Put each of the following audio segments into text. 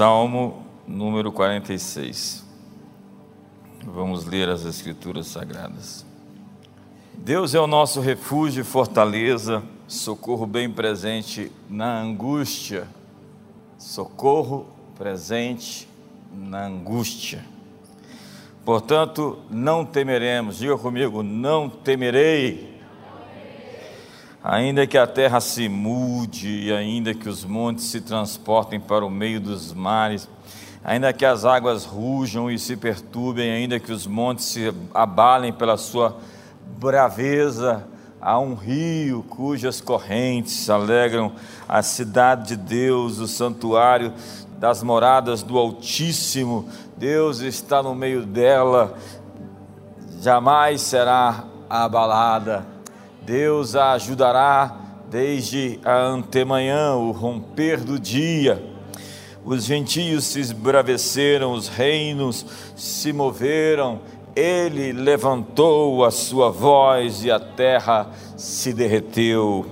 Salmo número 46. Vamos ler as Escrituras Sagradas. Deus é o nosso refúgio e fortaleza, socorro bem presente na angústia. Socorro presente na angústia. Portanto, não temeremos, diga comigo, não temerei. Ainda que a terra se mude, e ainda que os montes se transportem para o meio dos mares, ainda que as águas rujam e se perturbem, ainda que os montes se abalem pela sua braveza, há um rio cujas correntes alegram a cidade de Deus, o santuário das moradas do Altíssimo. Deus está no meio dela, jamais será abalada. Deus a ajudará desde a antemanhã, o romper do dia. Os gentios se esbraveceram, os reinos se moveram, ele levantou a sua voz e a terra se derreteu.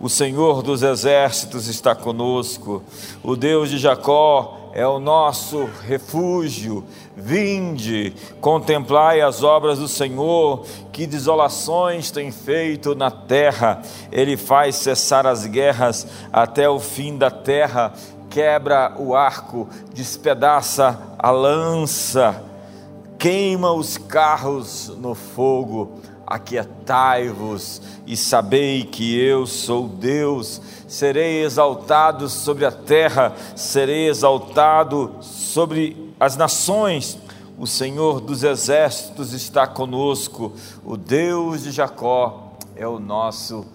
O Senhor dos exércitos está conosco, o Deus de Jacó é o nosso refúgio. Vinde, contemplai as obras do Senhor, que desolações tem feito na terra. Ele faz cessar as guerras até o fim da terra, quebra o arco, despedaça a lança, queima os carros no fogo aquietai-vos e sabei que eu sou Deus. Serei exaltado sobre a terra, serei exaltado sobre as nações. O Senhor dos exércitos está conosco, o Deus de Jacó é o nosso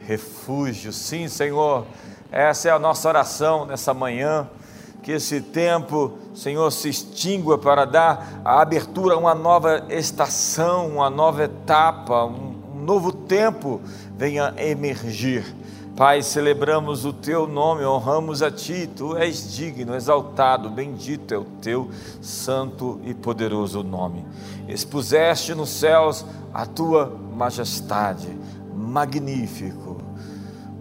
refúgio. Sim, Senhor, essa é a nossa oração nessa manhã que esse tempo, Senhor, se extingua para dar a abertura a uma nova estação, uma nova etapa, um, novo tempo venha emergir. Pai, celebramos o teu nome, honramos a ti, tu és digno, exaltado, bendito é o teu santo e poderoso nome. Expuseste nos céus a tua majestade, magnífico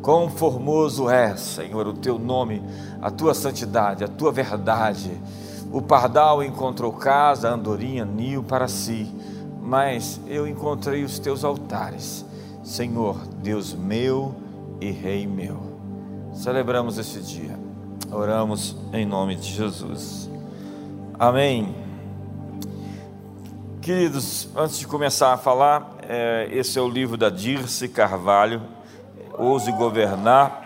Quão formoso é, Senhor, o teu nome, a tua santidade, a tua verdade. O pardal encontrou casa, a andorinha, ninho para si, mas eu encontrei os teus altares, Senhor, Deus meu e Rei meu. Celebramos esse dia, oramos em nome de Jesus. Amém. Queridos, antes de começar a falar, é, esse é o livro da Dirce Carvalho Ouse Governar,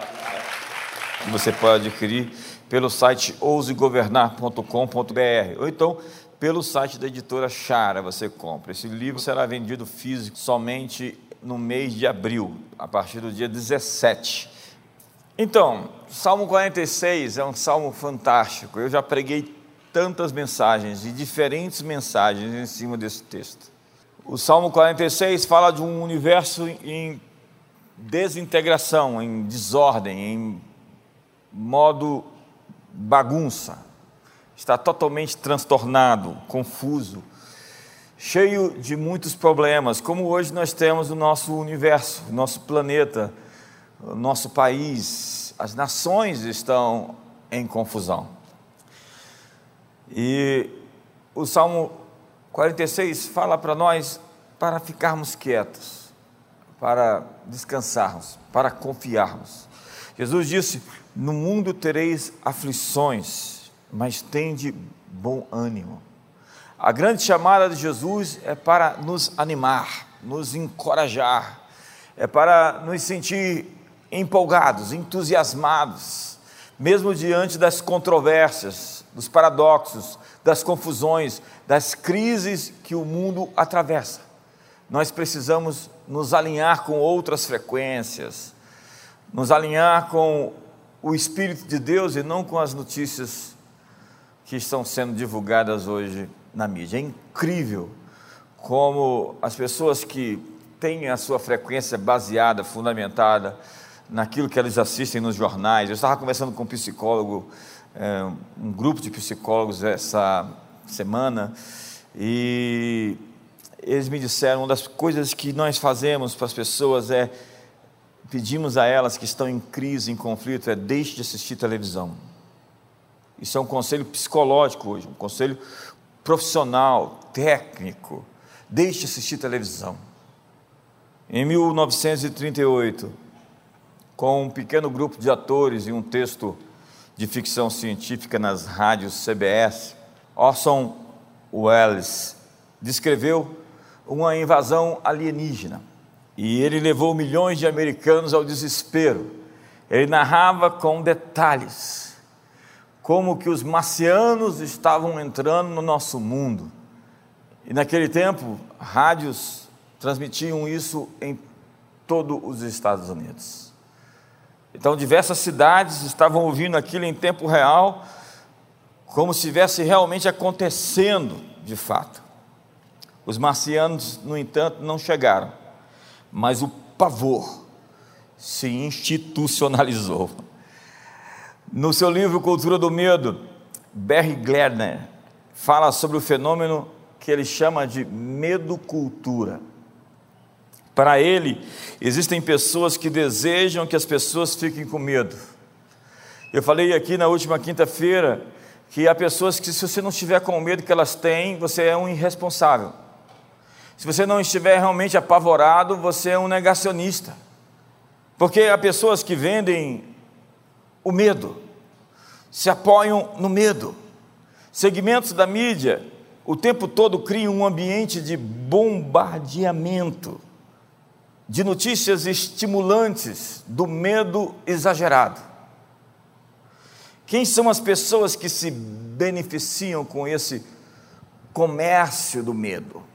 que você pode adquirir pelo site ousegovernar.com.br ou então pelo site da editora Chara você compra. Esse livro será vendido físico somente no mês de abril, a partir do dia 17. Então, Salmo 46 é um salmo fantástico. Eu já preguei tantas mensagens e diferentes mensagens em cima desse texto. O Salmo 46 fala de um universo em desintegração, em desordem, em modo bagunça. Está totalmente transtornado, confuso, cheio de muitos problemas, como hoje nós temos o nosso universo, o nosso planeta, o nosso país, as nações estão em confusão. E o Salmo 46 fala para nós para ficarmos quietos para descansarmos, para confiarmos. Jesus disse: No mundo tereis aflições, mas tende bom ânimo. A grande chamada de Jesus é para nos animar, nos encorajar, é para nos sentir empolgados, entusiasmados, mesmo diante das controvérsias, dos paradoxos, das confusões, das crises que o mundo atravessa nós precisamos nos alinhar com outras frequências, nos alinhar com o Espírito de Deus e não com as notícias que estão sendo divulgadas hoje na mídia. É incrível como as pessoas que têm a sua frequência baseada, fundamentada naquilo que eles assistem nos jornais. Eu estava conversando com um psicólogo, é, um grupo de psicólogos essa semana, e eles me disseram, uma das coisas que nós fazemos para as pessoas é pedimos a elas que estão em crise, em conflito, é deixe de assistir televisão. Isso é um conselho psicológico hoje, um conselho profissional, técnico. Deixe assistir televisão. Em 1938, com um pequeno grupo de atores e um texto de ficção científica nas rádios CBS, Orson Welles descreveu uma invasão alienígena e ele levou milhões de americanos ao desespero. Ele narrava com detalhes como que os marcianos estavam entrando no nosso mundo. E naquele tempo, rádios transmitiam isso em todos os Estados Unidos. Então, diversas cidades estavam ouvindo aquilo em tempo real, como se estivesse realmente acontecendo de fato. Os marcianos, no entanto, não chegaram, mas o pavor se institucionalizou. No seu livro Cultura do Medo, Barry Gardner fala sobre o fenômeno que ele chama de medo-cultura. Para ele, existem pessoas que desejam que as pessoas fiquem com medo. Eu falei aqui na última quinta-feira que há pessoas que, se você não estiver com o medo que elas têm, você é um irresponsável. Se você não estiver realmente apavorado, você é um negacionista. Porque há pessoas que vendem o medo, se apoiam no medo. Segmentos da mídia o tempo todo criam um ambiente de bombardeamento, de notícias estimulantes, do medo exagerado. Quem são as pessoas que se beneficiam com esse comércio do medo?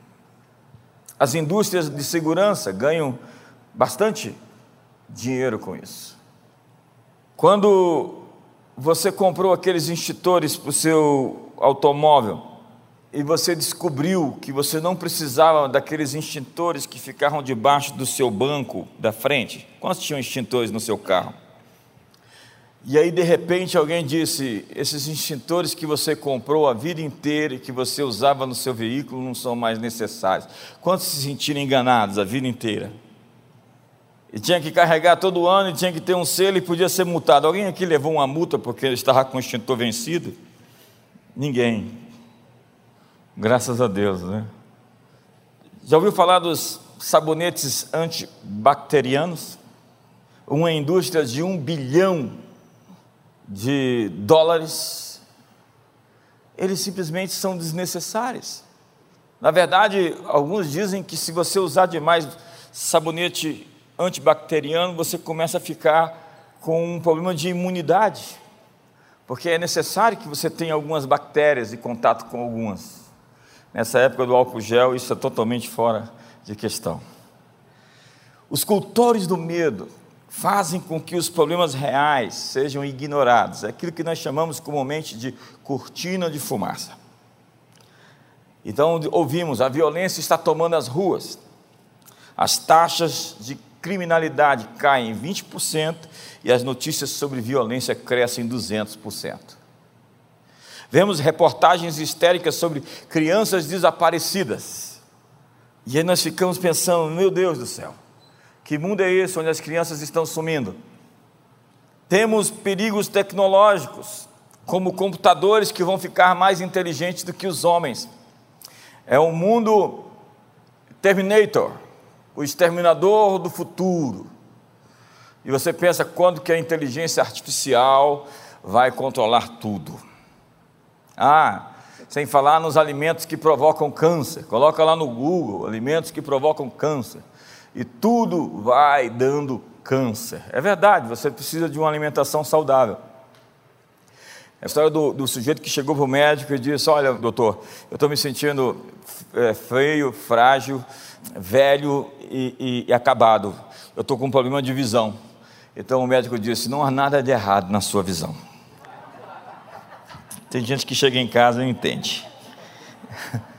As indústrias de segurança ganham bastante dinheiro com isso. Quando você comprou aqueles extintores para o seu automóvel e você descobriu que você não precisava daqueles extintores que ficavam debaixo do seu banco da frente, quantos tinham extintores no seu carro? E aí, de repente, alguém disse: esses extintores que você comprou a vida inteira e que você usava no seu veículo não são mais necessários. Quantos se sentiram enganados a vida inteira? E tinha que carregar todo ano, e tinha que ter um selo e podia ser multado. Alguém aqui levou uma multa porque estava com o extintor vencido? Ninguém. Graças a Deus, né? Já ouviu falar dos sabonetes antibacterianos? Uma indústria de um bilhão de dólares. Eles simplesmente são desnecessários. Na verdade, alguns dizem que se você usar demais sabonete antibacteriano, você começa a ficar com um problema de imunidade, porque é necessário que você tenha algumas bactérias e contato com algumas. Nessa época do álcool gel, isso é totalmente fora de questão. Os cultores do medo fazem com que os problemas reais sejam ignorados, é aquilo que nós chamamos comumente de cortina de fumaça. Então, ouvimos, a violência está tomando as ruas, as taxas de criminalidade cai em 20% e as notícias sobre violência crescem em 200%. Vemos reportagens histéricas sobre crianças desaparecidas. E aí nós ficamos pensando, meu Deus do céu, que mundo é esse onde as crianças estão sumindo? Temos perigos tecnológicos, como computadores que vão ficar mais inteligentes do que os homens. É um mundo Terminator, o exterminador do futuro. E você pensa quando que a inteligência artificial vai controlar tudo? Ah, sem falar nos alimentos que provocam câncer. Coloca lá no Google, alimentos que provocam câncer. E tudo vai dando câncer. É verdade, você precisa de uma alimentação saudável. A história do, do sujeito que chegou para o médico e disse: Olha, doutor, eu estou me sentindo é, feio, frágil, velho e, e, e acabado. Eu estou com um problema de visão. Então o médico disse: Não há nada de errado na sua visão. Tem gente que chega em casa e entende.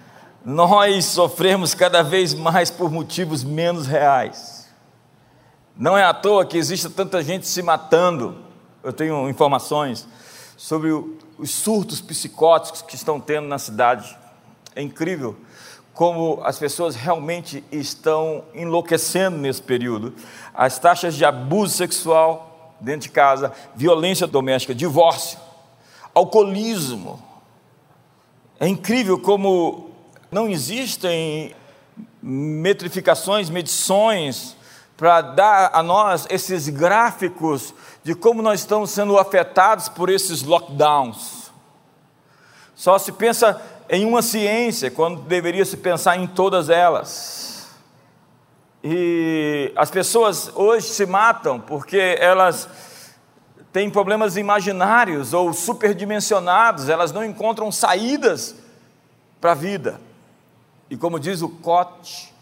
Nós sofremos cada vez mais por motivos menos reais. Não é à toa que existe tanta gente se matando. Eu tenho informações sobre os surtos psicóticos que estão tendo na cidade. É incrível como as pessoas realmente estão enlouquecendo nesse período. As taxas de abuso sexual dentro de casa, violência doméstica, divórcio, alcoolismo. É incrível como não existem metrificações, medições para dar a nós esses gráficos de como nós estamos sendo afetados por esses lockdowns. Só se pensa em uma ciência quando deveria se pensar em todas elas. E as pessoas hoje se matam porque elas têm problemas imaginários ou superdimensionados, elas não encontram saídas para a vida. E como diz o Cote,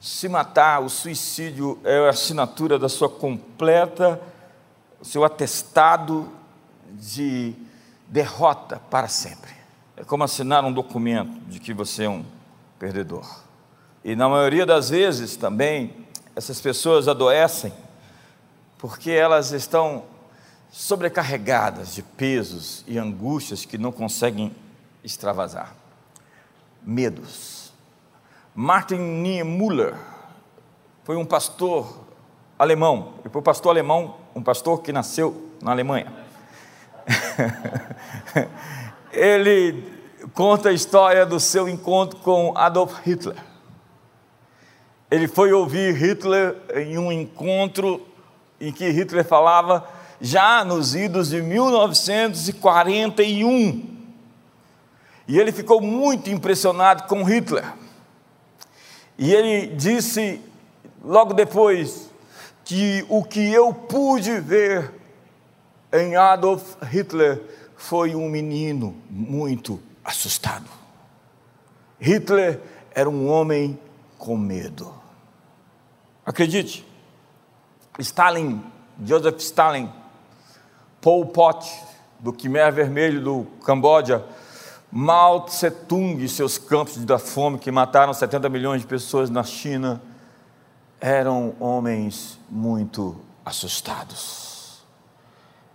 se matar, o suicídio é a assinatura da sua completa, seu atestado de derrota para sempre. É como assinar um documento de que você é um perdedor. E na maioria das vezes também, essas pessoas adoecem porque elas estão sobrecarregadas de pesos e angústias que não conseguem extravasar. Medos Martin Niemöller foi um pastor alemão, e foi um pastor alemão, um pastor que nasceu na Alemanha. Ele conta a história do seu encontro com Adolf Hitler. Ele foi ouvir Hitler em um encontro em que Hitler falava já nos idos de 1941. E ele ficou muito impressionado com Hitler. E ele disse logo depois que o que eu pude ver em Adolf Hitler foi um menino muito assustado. Hitler era um homem com medo. Acredite, Stalin, Joseph Stalin, Pol Pot, do Khmer Vermelho do Camboja, Mao Tse-tung e seus campos da fome que mataram 70 milhões de pessoas na China eram homens muito assustados.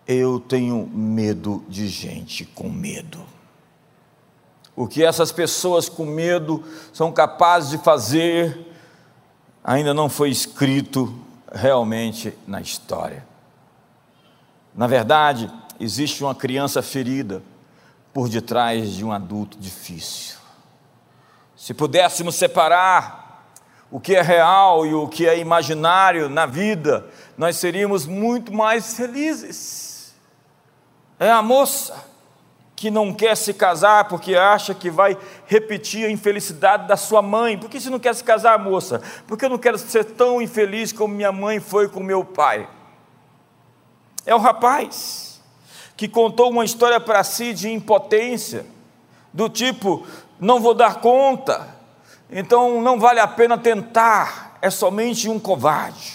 Eu tenho medo de gente com medo. O que essas pessoas com medo são capazes de fazer ainda não foi escrito realmente na história. Na verdade, existe uma criança ferida por detrás de um adulto difícil. Se pudéssemos separar o que é real e o que é imaginário na vida, nós seríamos muito mais felizes. É a moça que não quer se casar porque acha que vai repetir a infelicidade da sua mãe. Por que você não quer se casar, moça? Porque eu não quero ser tão infeliz como minha mãe foi com meu pai. É o rapaz que contou uma história para si de impotência, do tipo: não vou dar conta, então não vale a pena tentar, é somente um covarde.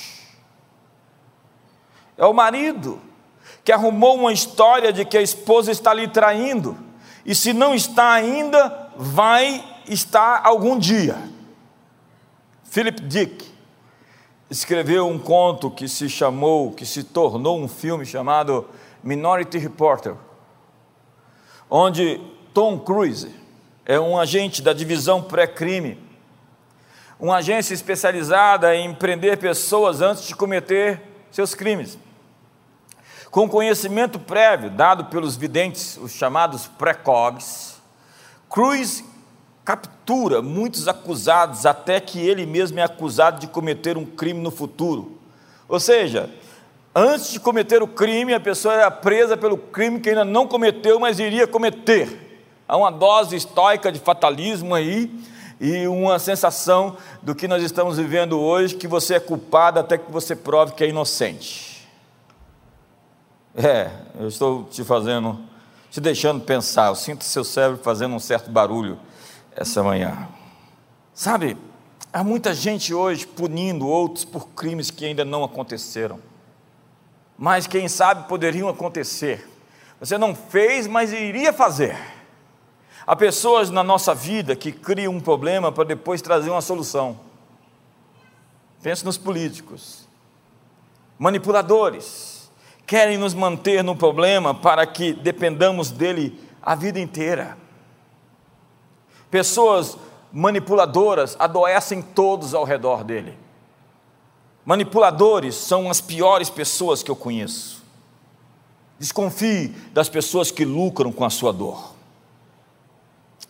É o marido que arrumou uma história de que a esposa está lhe traindo, e se não está ainda, vai estar algum dia. Philip Dick escreveu um conto que se chamou, que se tornou um filme chamado Minority Reporter, onde Tom Cruise é um agente da divisão pré-crime, uma agência especializada em prender pessoas antes de cometer seus crimes. Com conhecimento prévio dado pelos videntes, os chamados precogs, Cruz captura muitos acusados até que ele mesmo é acusado de cometer um crime no futuro. Ou seja, Antes de cometer o crime, a pessoa era presa pelo crime que ainda não cometeu, mas iria cometer. Há uma dose estoica de fatalismo aí e uma sensação do que nós estamos vivendo hoje, que você é culpado até que você prove que é inocente. É, eu estou te fazendo, te deixando pensar, eu sinto seu cérebro fazendo um certo barulho essa manhã. Sabe, há muita gente hoje punindo outros por crimes que ainda não aconteceram mas quem sabe poderiam acontecer. Você não fez, mas iria fazer. Há pessoas na nossa vida que criam um problema para depois trazer uma solução. Pense nos políticos, manipuladores, querem nos manter no problema para que dependamos dele a vida inteira. Pessoas manipuladoras adoecem todos ao redor dele. Manipuladores são as piores pessoas que eu conheço. Desconfie das pessoas que lucram com a sua dor.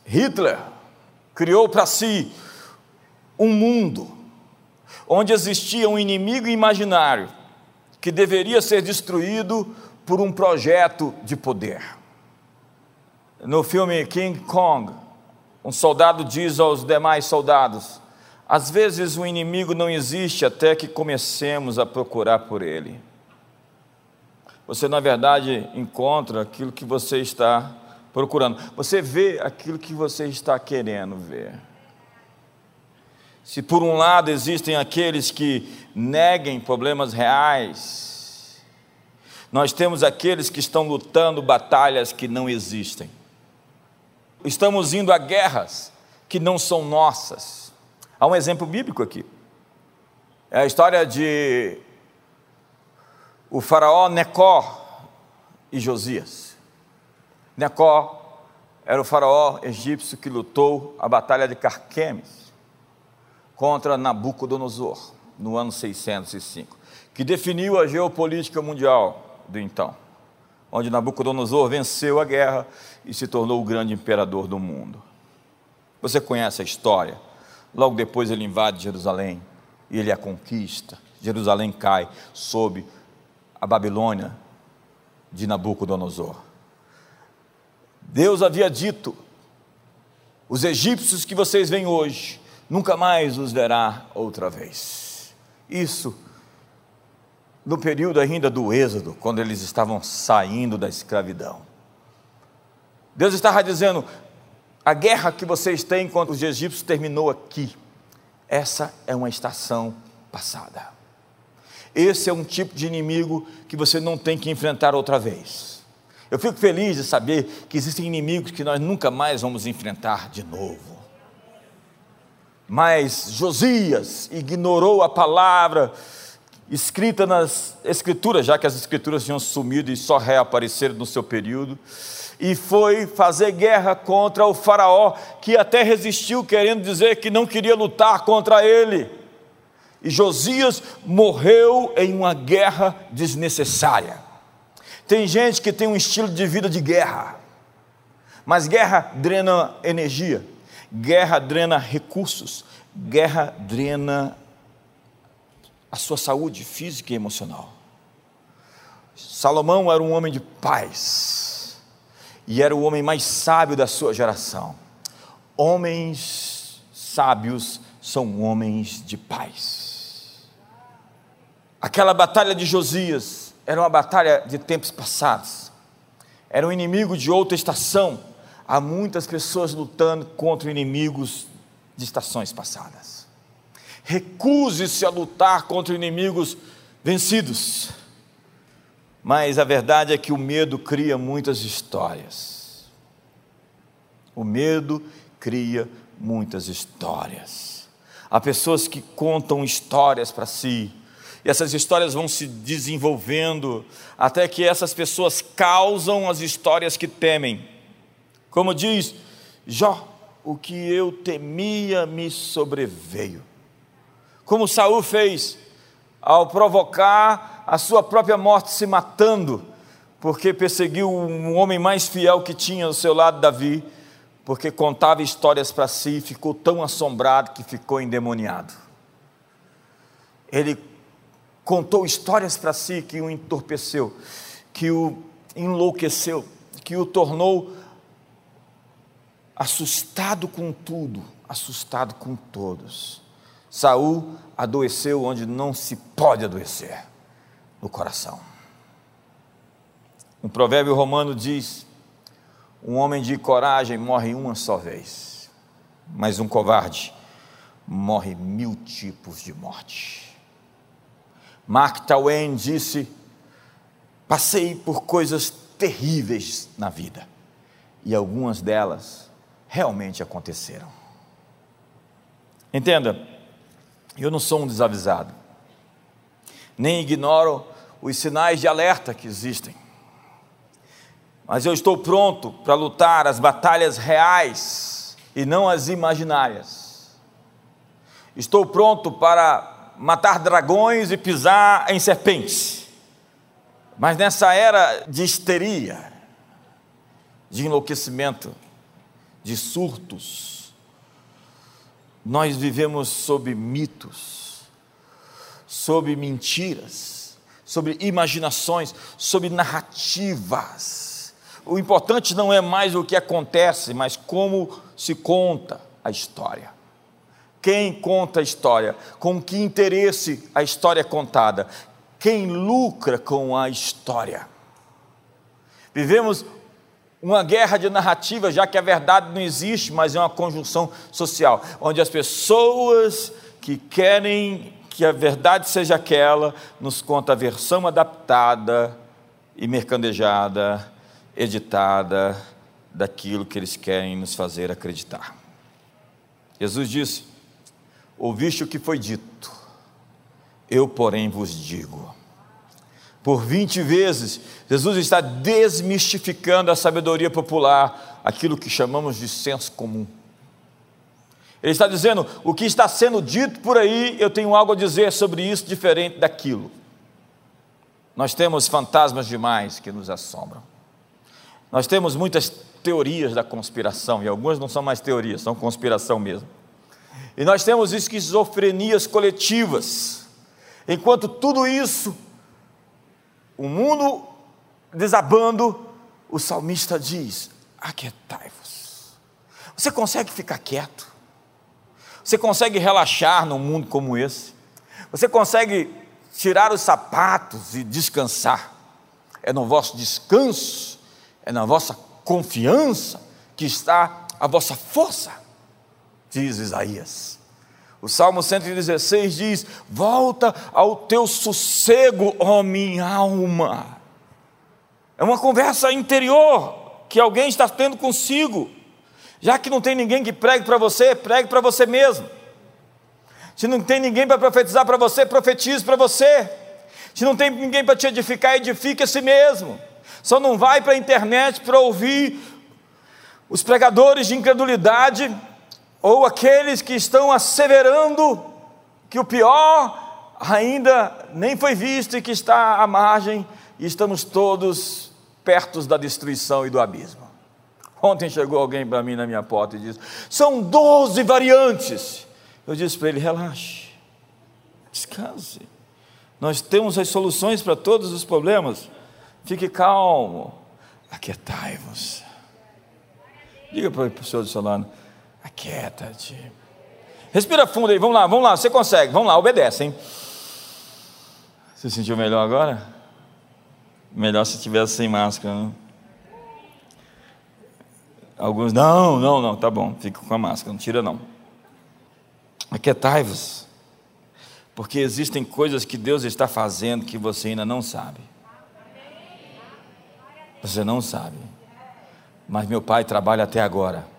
Hitler criou para si um mundo onde existia um inimigo imaginário que deveria ser destruído por um projeto de poder. No filme King Kong, um soldado diz aos demais soldados: às vezes o inimigo não existe até que comecemos a procurar por ele. Você, na verdade, encontra aquilo que você está procurando. Você vê aquilo que você está querendo ver. Se por um lado existem aqueles que neguem problemas reais, nós temos aqueles que estão lutando batalhas que não existem. Estamos indo a guerras que não são nossas. Há um exemplo bíblico aqui. É a história de o faraó Necó e Josias. Necó era o faraó egípcio que lutou a batalha de Carquemes contra Nabucodonosor, no ano 605, que definiu a geopolítica mundial do então, onde Nabucodonosor venceu a guerra e se tornou o grande imperador do mundo. Você conhece a história. Logo depois ele invade Jerusalém e ele a conquista. Jerusalém cai sob a Babilônia de Nabucodonosor. Deus havia dito: os egípcios que vocês veem hoje nunca mais os verá outra vez. Isso no período ainda do Êxodo, quando eles estavam saindo da escravidão. Deus estava dizendo: a guerra que vocês têm contra os egípcios terminou aqui. Essa é uma estação passada. Esse é um tipo de inimigo que você não tem que enfrentar outra vez. Eu fico feliz de saber que existem inimigos que nós nunca mais vamos enfrentar de novo. Mas Josias ignorou a palavra escrita nas Escrituras, já que as Escrituras tinham sumido e só reapareceram no seu período, e foi fazer guerra contra o Faraó, que até resistiu, querendo dizer que não queria lutar contra ele. E Josias morreu em uma guerra desnecessária. Tem gente que tem um estilo de vida de guerra, mas guerra drena energia Guerra drena recursos, guerra drena a sua saúde física e emocional. Salomão era um homem de paz e era o homem mais sábio da sua geração. Homens sábios são homens de paz. Aquela batalha de Josias era uma batalha de tempos passados. Era um inimigo de outra estação há muitas pessoas lutando contra inimigos de estações passadas. Recuse-se a lutar contra inimigos vencidos. Mas a verdade é que o medo cria muitas histórias. O medo cria muitas histórias. Há pessoas que contam histórias para si, e essas histórias vão se desenvolvendo até que essas pessoas causam as histórias que temem. Como diz Jó, o que eu temia me sobreveio. Como Saul fez ao provocar a sua própria morte se matando, porque perseguiu um homem mais fiel que tinha ao seu lado, Davi, porque contava histórias para si, ficou tão assombrado que ficou endemoniado. Ele contou histórias para si que o entorpeceu, que o enlouqueceu, que o tornou assustado com tudo, assustado com todos. Saul adoeceu onde não se pode adoecer, no coração. Um provérbio romano diz: um homem de coragem morre uma só vez, mas um covarde morre mil tipos de morte. Mark Twain disse: passei por coisas terríveis na vida, e algumas delas realmente aconteceram. Entenda, eu não sou um desavisado, nem ignoro os sinais de alerta que existem, mas eu estou pronto para lutar as batalhas reais e não as imaginárias. Estou pronto para matar dragões e pisar em serpentes. Mas nessa era de histeria, de enlouquecimento, de surtos, nós vivemos sob mitos, sob mentiras, sobre imaginações, sobre narrativas. O importante não é mais o que acontece, mas como se conta a história. Quem conta a história? Com que interesse a história é contada? Quem lucra com a história? Vivemos uma guerra de narrativa, já que a verdade não existe, mas é uma conjunção social, onde as pessoas que querem que a verdade seja aquela, nos conta a versão adaptada e mercandejada, editada daquilo que eles querem nos fazer acreditar. Jesus disse: Ouviste o que foi dito, eu, porém, vos digo. Por 20 vezes, Jesus está desmistificando a sabedoria popular, aquilo que chamamos de senso comum. Ele está dizendo: o que está sendo dito por aí, eu tenho algo a dizer sobre isso diferente daquilo. Nós temos fantasmas demais que nos assombram. Nós temos muitas teorias da conspiração, e algumas não são mais teorias, são conspiração mesmo. E nós temos esquizofrenias coletivas. Enquanto tudo isso, o mundo desabando, o salmista diz: Aquietai-vos. Você consegue ficar quieto? Você consegue relaxar num mundo como esse? Você consegue tirar os sapatos e descansar? É no vosso descanso, é na vossa confiança que está a vossa força diz Isaías. O Salmo 116 diz: Volta ao teu sossego, ó minha alma. É uma conversa interior que alguém está tendo consigo. Já que não tem ninguém que pregue para você, pregue para você mesmo. Se não tem ninguém para profetizar para você, profetize para você. Se não tem ninguém para te edificar, edifique a si mesmo. Só não vai para a internet para ouvir os pregadores de incredulidade ou aqueles que estão asseverando que o pior ainda nem foi visto e que está à margem, e estamos todos perto da destruição e do abismo. Ontem chegou alguém para mim na minha porta e disse: são 12 variantes. Eu disse para ele: relaxe, descanse. Nós temos as soluções para todos os problemas. Fique calmo, aquietai-vos. Diga para o senhor do Aquieta-te. Respira fundo aí, vamos lá, vamos lá, você consegue, vamos lá, obedece, hein? Você sentiu melhor agora? Melhor se tivesse sem máscara, né? Alguns, não, não, não, tá bom, fica com a máscara, não tira não. Aquietai-vos, porque existem coisas que Deus está fazendo que você ainda não sabe. Você não sabe, mas meu pai trabalha até agora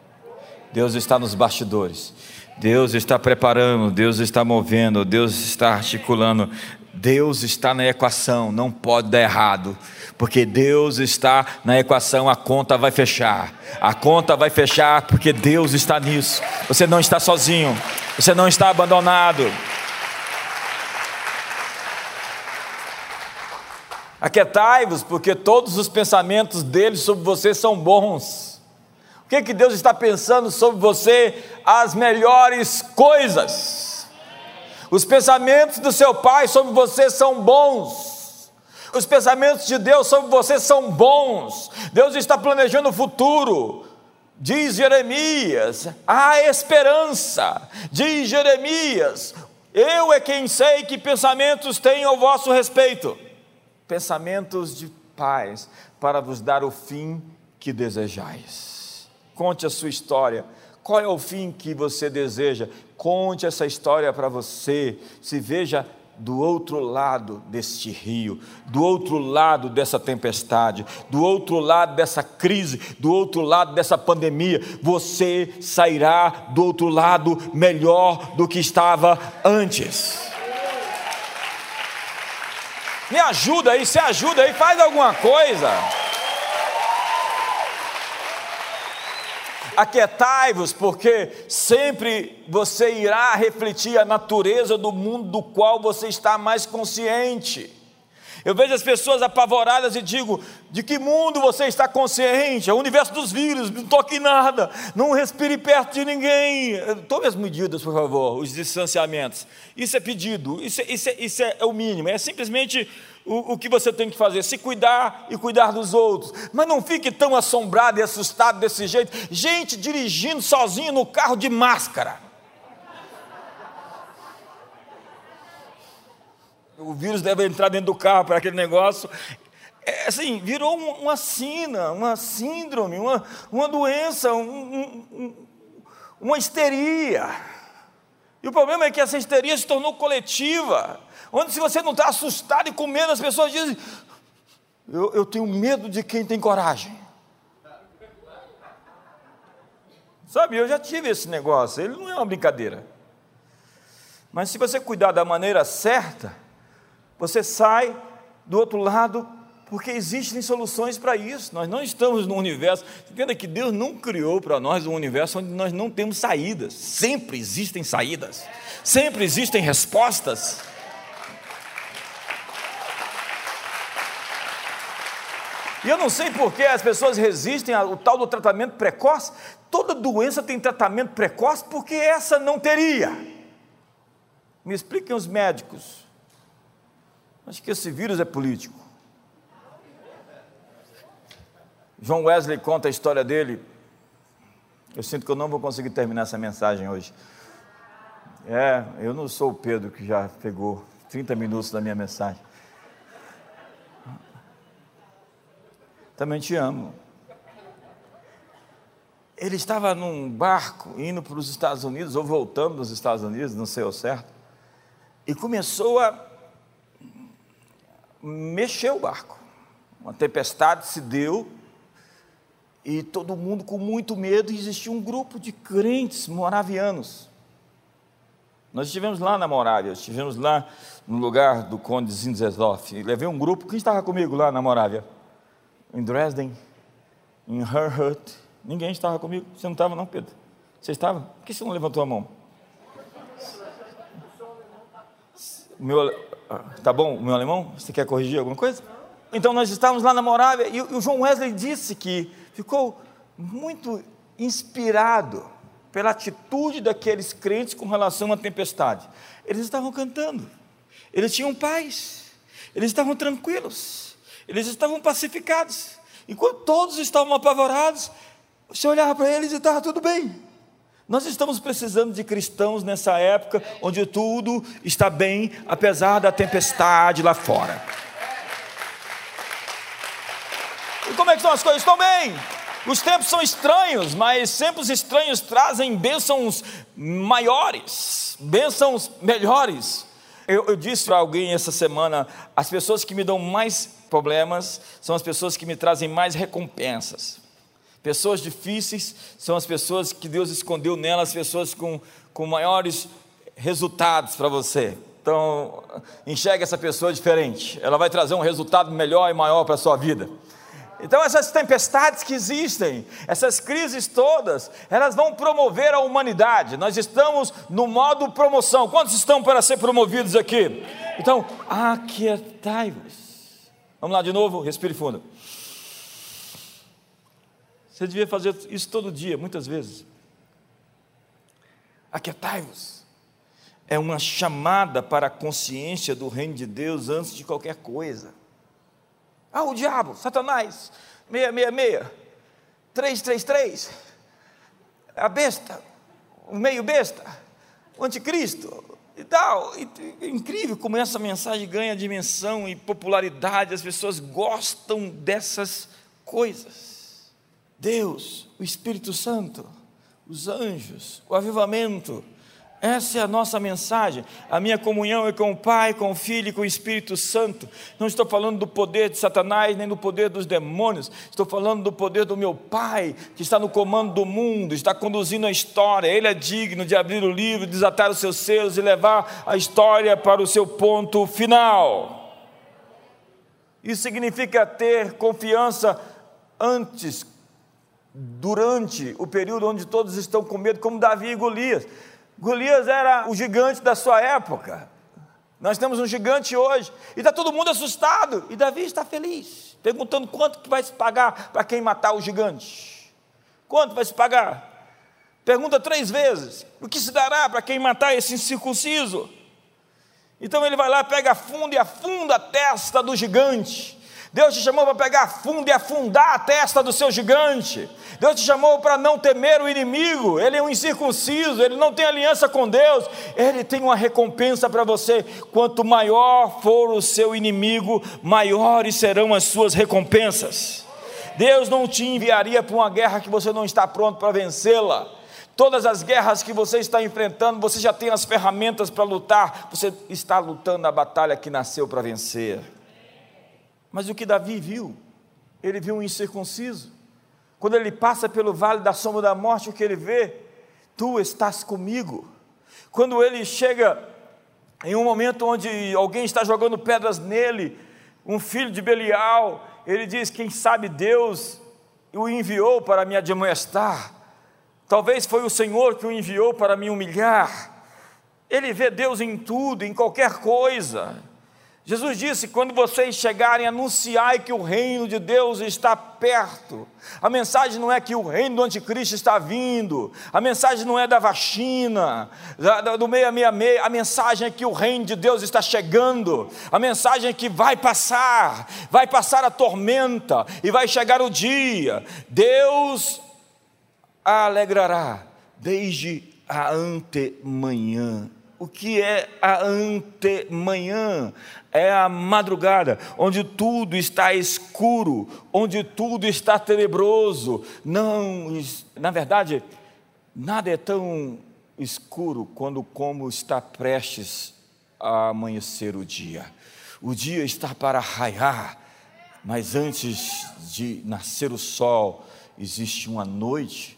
Deus está nos bastidores. Deus está preparando, Deus está movendo, Deus está articulando, Deus está na equação, não pode dar errado, porque Deus está na equação, a conta vai fechar, a conta vai fechar porque Deus está nisso. Você não está sozinho, você não está abandonado. Aquietai-vos, porque todos os pensamentos dele sobre você são bons. O que, que Deus está pensando sobre você? As melhores coisas. Os pensamentos do seu pai sobre você são bons. Os pensamentos de Deus sobre você são bons. Deus está planejando o futuro. Diz Jeremias, há esperança. Diz Jeremias, eu é quem sei que pensamentos tenho ao vosso respeito. Pensamentos de paz para vos dar o fim que desejais. Conte a sua história. Qual é o fim que você deseja? Conte essa história para você. Se veja do outro lado deste rio, do outro lado dessa tempestade, do outro lado dessa crise, do outro lado dessa pandemia, você sairá do outro lado melhor do que estava antes. Me ajuda aí, se ajuda aí, faz alguma coisa. Aquietai-vos, porque sempre você irá refletir a natureza do mundo do qual você está mais consciente. Eu vejo as pessoas apavoradas e digo: de que mundo você está consciente? É o universo dos vírus, não toque em nada, não respire perto de ninguém. Tome as medidas, por favor, os distanciamentos. Isso é pedido, isso é, isso é, isso é o mínimo, é simplesmente o, o que você tem que fazer, se cuidar e cuidar dos outros. Mas não fique tão assombrado e assustado desse jeito. Gente dirigindo sozinho no carro de máscara. o vírus deve entrar dentro do carro para aquele negócio. É, assim, virou uma sina, uma síndrome, uma, uma doença, um, um, uma histeria. E o problema é que essa histeria se tornou coletiva, onde se você não está assustado e com medo, as pessoas dizem, eu, eu tenho medo de quem tem coragem. Sabe, eu já tive esse negócio, ele não é uma brincadeira. Mas se você cuidar da maneira certa, você sai do outro lado, porque existem soluções para isso. Nós não estamos no universo. Entenda que Deus não criou para nós um universo onde nós não temos saídas. Sempre existem saídas. Sempre existem respostas. E eu não sei por que as pessoas resistem ao tal do tratamento precoce. Toda doença tem tratamento precoce, porque essa não teria. Me expliquem os médicos Acho que esse vírus é político. João Wesley conta a história dele. Eu sinto que eu não vou conseguir terminar essa mensagem hoje. É, eu não sou o Pedro que já pegou 30 minutos da minha mensagem. Também te amo. Ele estava num barco indo para os Estados Unidos, ou voltando dos Estados Unidos, não sei o certo, e começou a mexeu o barco. Uma tempestade se deu e todo mundo com muito medo. E existia um grupo de crentes moravianos. Nós estivemos lá na Morávia, estivemos lá no lugar do Conde Zinzesloff. Levei um grupo. Quem estava comigo lá na Morávia? Em Dresden, em Herhut. Ninguém estava comigo. Você não estava, não, Pedro? Você estava? Por que você não levantou a mão? Meu, ah, tá bom meu alemão? Você quer corrigir alguma coisa? Então nós estávamos lá na Morávia e o João Wesley disse que ficou muito inspirado pela atitude daqueles crentes com relação à tempestade. Eles estavam cantando, eles tinham paz, eles estavam tranquilos, eles estavam pacificados. Enquanto todos estavam apavorados, você olhava para eles e estava tudo bem. Nós estamos precisando de cristãos nessa época onde tudo está bem, apesar da tempestade lá fora. E como é que estão as coisas? Estão bem. Os tempos são estranhos, mas tempos estranhos trazem bênçãos maiores, bênçãos melhores. Eu, eu disse para alguém essa semana: as pessoas que me dão mais problemas são as pessoas que me trazem mais recompensas. Pessoas difíceis são as pessoas que Deus escondeu nelas, pessoas com, com maiores resultados para você. Então, enxergue essa pessoa diferente. Ela vai trazer um resultado melhor e maior para a sua vida. Então, essas tempestades que existem, essas crises todas, elas vão promover a humanidade. Nós estamos no modo promoção. Quantos estão para ser promovidos aqui? Então, aquietai-vos. Vamos lá de novo, respire fundo. Você devia fazer isso todo dia, muitas vezes. Aquietai-vos. É uma chamada para a consciência do reino de Deus antes de qualquer coisa. Ah, o diabo, Satanás, 666, 333, a besta, o meio besta, o anticristo e tal. E, é incrível como essa mensagem ganha dimensão e popularidade, as pessoas gostam dessas coisas. Deus, o Espírito Santo, os anjos, o avivamento. Essa é a nossa mensagem. A minha comunhão é com o Pai, com o Filho e com o Espírito Santo. Não estou falando do poder de Satanás, nem do poder dos demônios. Estou falando do poder do meu Pai, que está no comando do mundo, está conduzindo a história. Ele é digno de abrir o livro, desatar os seus selos e levar a história para o seu ponto final. Isso significa ter confiança antes, durante o período onde todos estão com medo, como Davi e Golias. Golias era o gigante da sua época. Nós temos um gigante hoje e está todo mundo assustado. E Davi está feliz, perguntando quanto que vai se pagar para quem matar o gigante. Quanto vai se pagar? Pergunta três vezes: o que se dará para quem matar esse incircunciso? Então ele vai lá, pega a funda e afunda a testa do gigante. Deus te chamou para pegar a funda e afundar a testa do seu gigante. Deus te chamou para não temer o inimigo. Ele é um incircunciso, ele não tem aliança com Deus. Ele tem uma recompensa para você. Quanto maior for o seu inimigo, maiores serão as suas recompensas. Deus não te enviaria para uma guerra que você não está pronto para vencê-la. Todas as guerras que você está enfrentando, você já tem as ferramentas para lutar, você está lutando a batalha que nasceu para vencer. Mas o que Davi viu? Ele viu um incircunciso. Quando ele passa pelo vale da sombra da morte, o que ele vê? Tu estás comigo. Quando ele chega em um momento onde alguém está jogando pedras nele, um filho de Belial, ele diz: Quem sabe Deus o enviou para me admoestar. Talvez foi o Senhor que o enviou para me humilhar. Ele vê Deus em tudo, em qualquer coisa. Jesus disse: quando vocês chegarem, anunciai que o reino de Deus está perto. A mensagem não é que o reino do anticristo está vindo, a mensagem não é da vacina, do 666, a mensagem é que o reino de Deus está chegando, a mensagem é que vai passar, vai passar a tormenta e vai chegar o dia. Deus a alegrará desde a antemanhã. O que é a antemanhã? É a madrugada, onde tudo está escuro, onde tudo está tenebroso. Não, na verdade, nada é tão escuro quando como está prestes a amanhecer o dia. O dia está para raiar, mas antes de nascer o sol, existe uma noite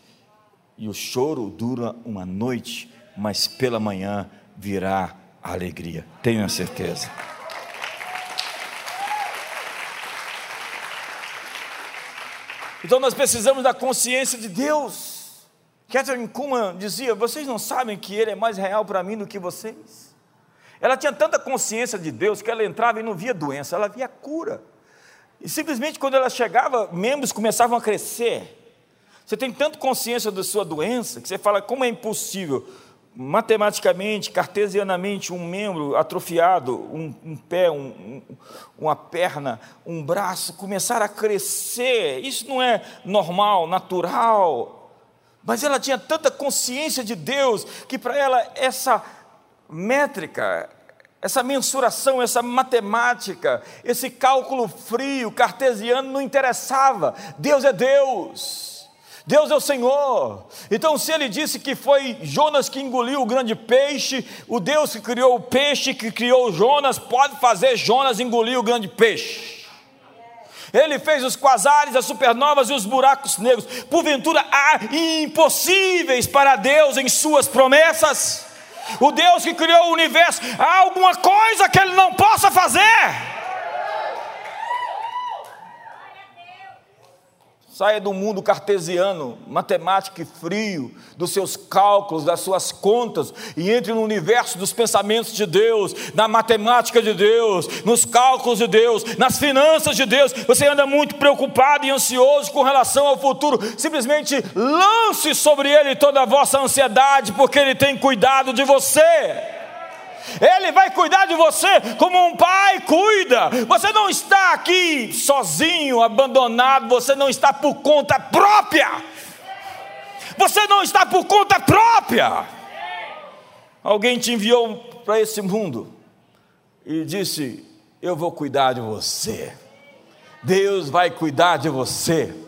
e o choro dura uma noite, mas pela manhã virá a alegria. Tenho a certeza. Então nós precisamos da consciência de Deus. Catherine Kuhlman dizia: Vocês não sabem que Ele é mais real para mim do que vocês? Ela tinha tanta consciência de Deus que ela entrava e não via doença, ela via cura. E simplesmente quando ela chegava, membros começavam a crescer. Você tem tanto consciência da sua doença que você fala como é impossível, matematicamente, cartesianamente, um membro atrofiado, um, um pé, um, um, uma perna, um braço começar a crescer. Isso não é normal, natural. Mas ela tinha tanta consciência de Deus que para ela essa métrica, essa mensuração, essa matemática, esse cálculo frio, cartesiano não interessava. Deus é Deus. Deus é o Senhor. Então, se ele disse que foi Jonas que engoliu o grande peixe, o Deus que criou o peixe, que criou Jonas, pode fazer Jonas engolir o grande peixe. Ele fez os quasares, as supernovas e os buracos negros. Porventura há impossíveis para Deus em suas promessas. O Deus que criou o universo, há alguma coisa que ele não possa fazer? Saia do mundo cartesiano, matemático e frio, dos seus cálculos, das suas contas, e entre no universo dos pensamentos de Deus, na matemática de Deus, nos cálculos de Deus, nas finanças de Deus. Você anda muito preocupado e ansioso com relação ao futuro. Simplesmente lance sobre Ele toda a vossa ansiedade, porque Ele tem cuidado de você. Ele vai cuidar de você como um pai cuida. Você não está aqui sozinho, abandonado, você não está por conta própria. Você não está por conta própria. Alguém te enviou para esse mundo e disse: Eu vou cuidar de você. Deus vai cuidar de você.